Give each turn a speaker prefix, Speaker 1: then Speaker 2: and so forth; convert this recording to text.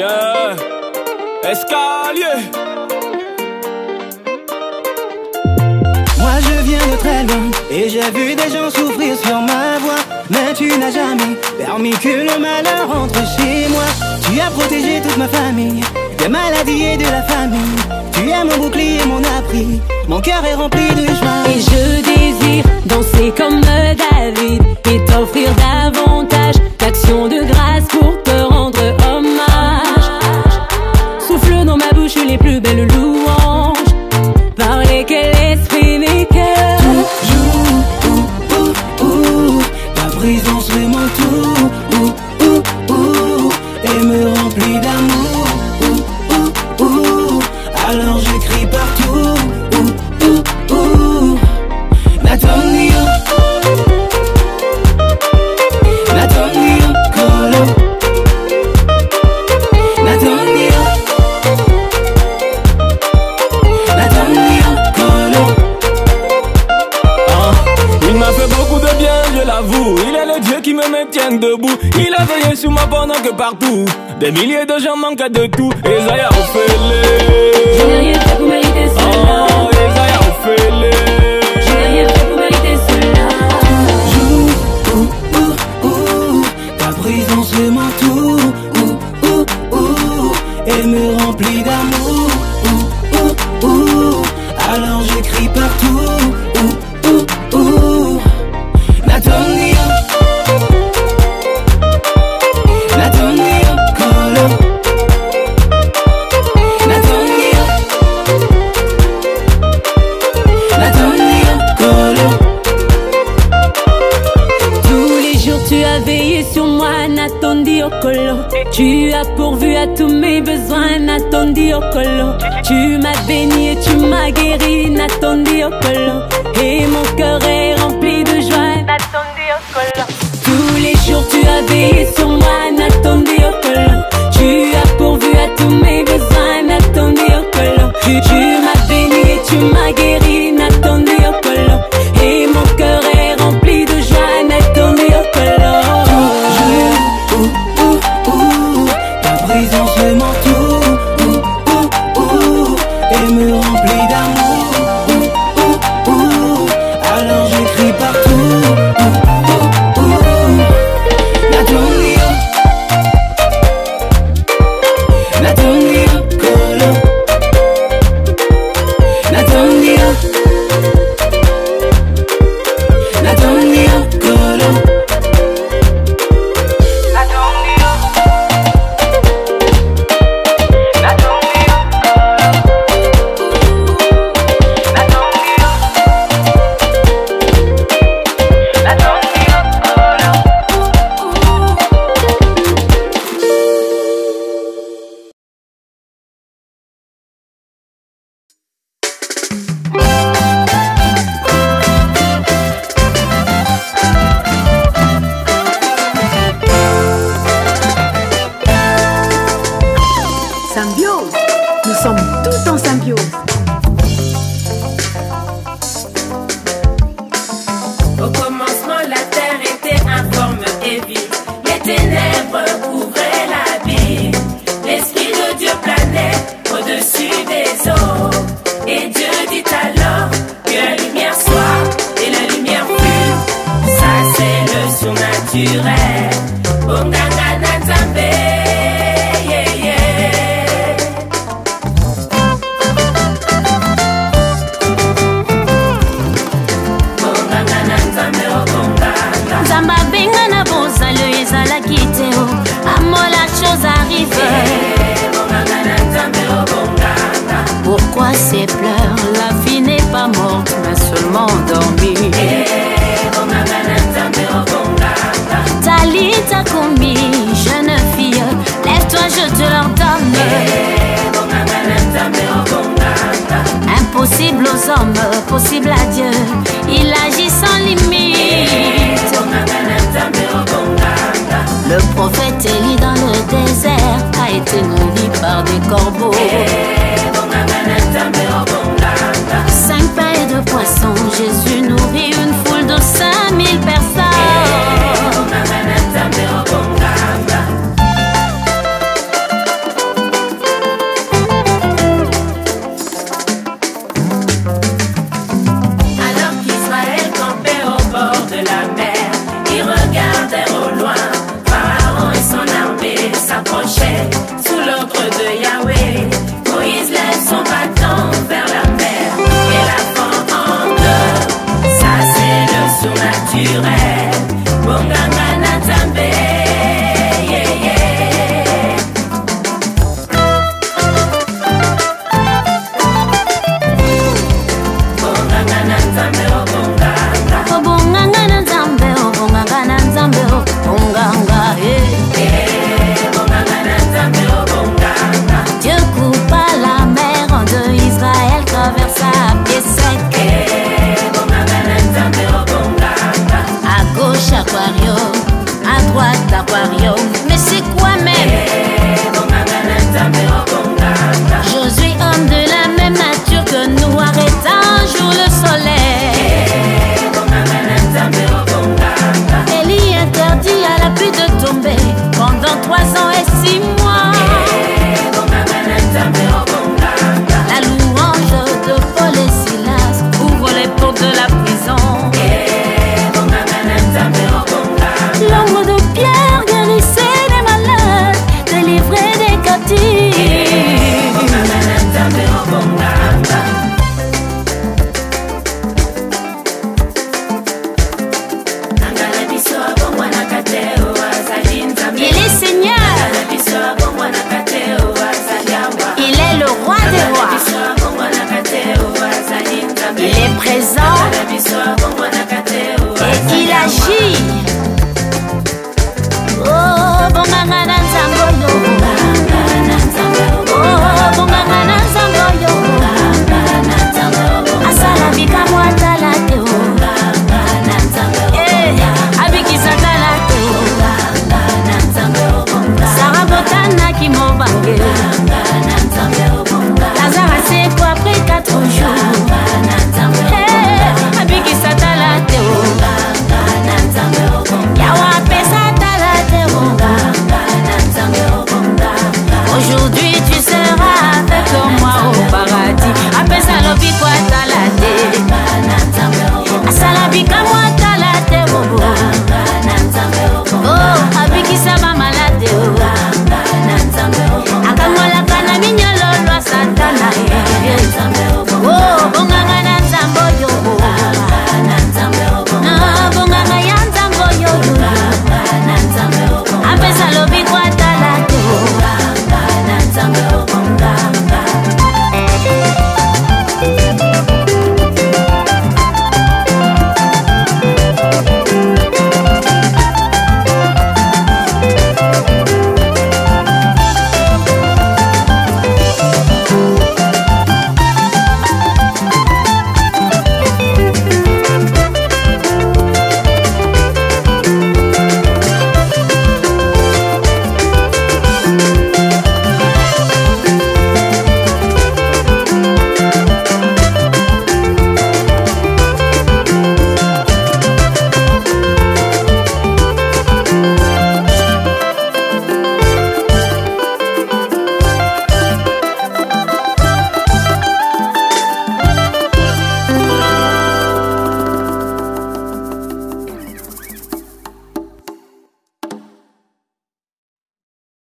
Speaker 1: Yeah. Escalier.
Speaker 2: Moi je viens de très loin et j'ai vu des gens souffrir sur ma voie. Mais tu n'as jamais permis que le malheur entre chez moi. Tu as protégé toute ma famille des maladies et de la famille. Tu es mon bouclier, mon abri. Mon cœur est rempli de joie.
Speaker 3: Et je désire danser comme David et t'offrir davantage d'actions de grâce bouche les plus belles louanges. Par lesquelles l'esprit n'est cœur.
Speaker 2: Toujours, ouh, ouh, ta présence fait mon tour, ouh, ouh, et me remplit d'amour, ouh, alors je crie partout,
Speaker 1: me maintient debout. Il a veillé sur moi pendant que partout, des milliers de gens manquaient de tout. Esaïa
Speaker 3: Je n'ai
Speaker 1: Ophélie.
Speaker 3: rien fait pour mériter cela.
Speaker 1: Oh, Esaïa Ophélie.
Speaker 3: Veillé sur moi, Natondi Okolo. Tu as pourvu à tous mes besoins, Natondi Okolo. Tu m'as béni et tu m'as guéri, Natondi Okolo. Et mon cœur est rempli de joie, Natondi Okolo. Tous les jours tu as veillé sur moi,
Speaker 2: présence fait
Speaker 4: surnaturel onganga na nzambe oh,
Speaker 3: nzambe abenga na bozalo ezalaki je te l'ordonne impossible aux hommes possible à Dieu. Il agit sans limite. Le prophète Élie dans le désert a été nourri par des corbeaux. Cinq pains et deux poissons, Jésus nourrit une foule obonganga na nzambe eh. Dieu coupa la mer en deux, Israël traversa à pied sec. À gauche, aquarium, à droite, aquarium.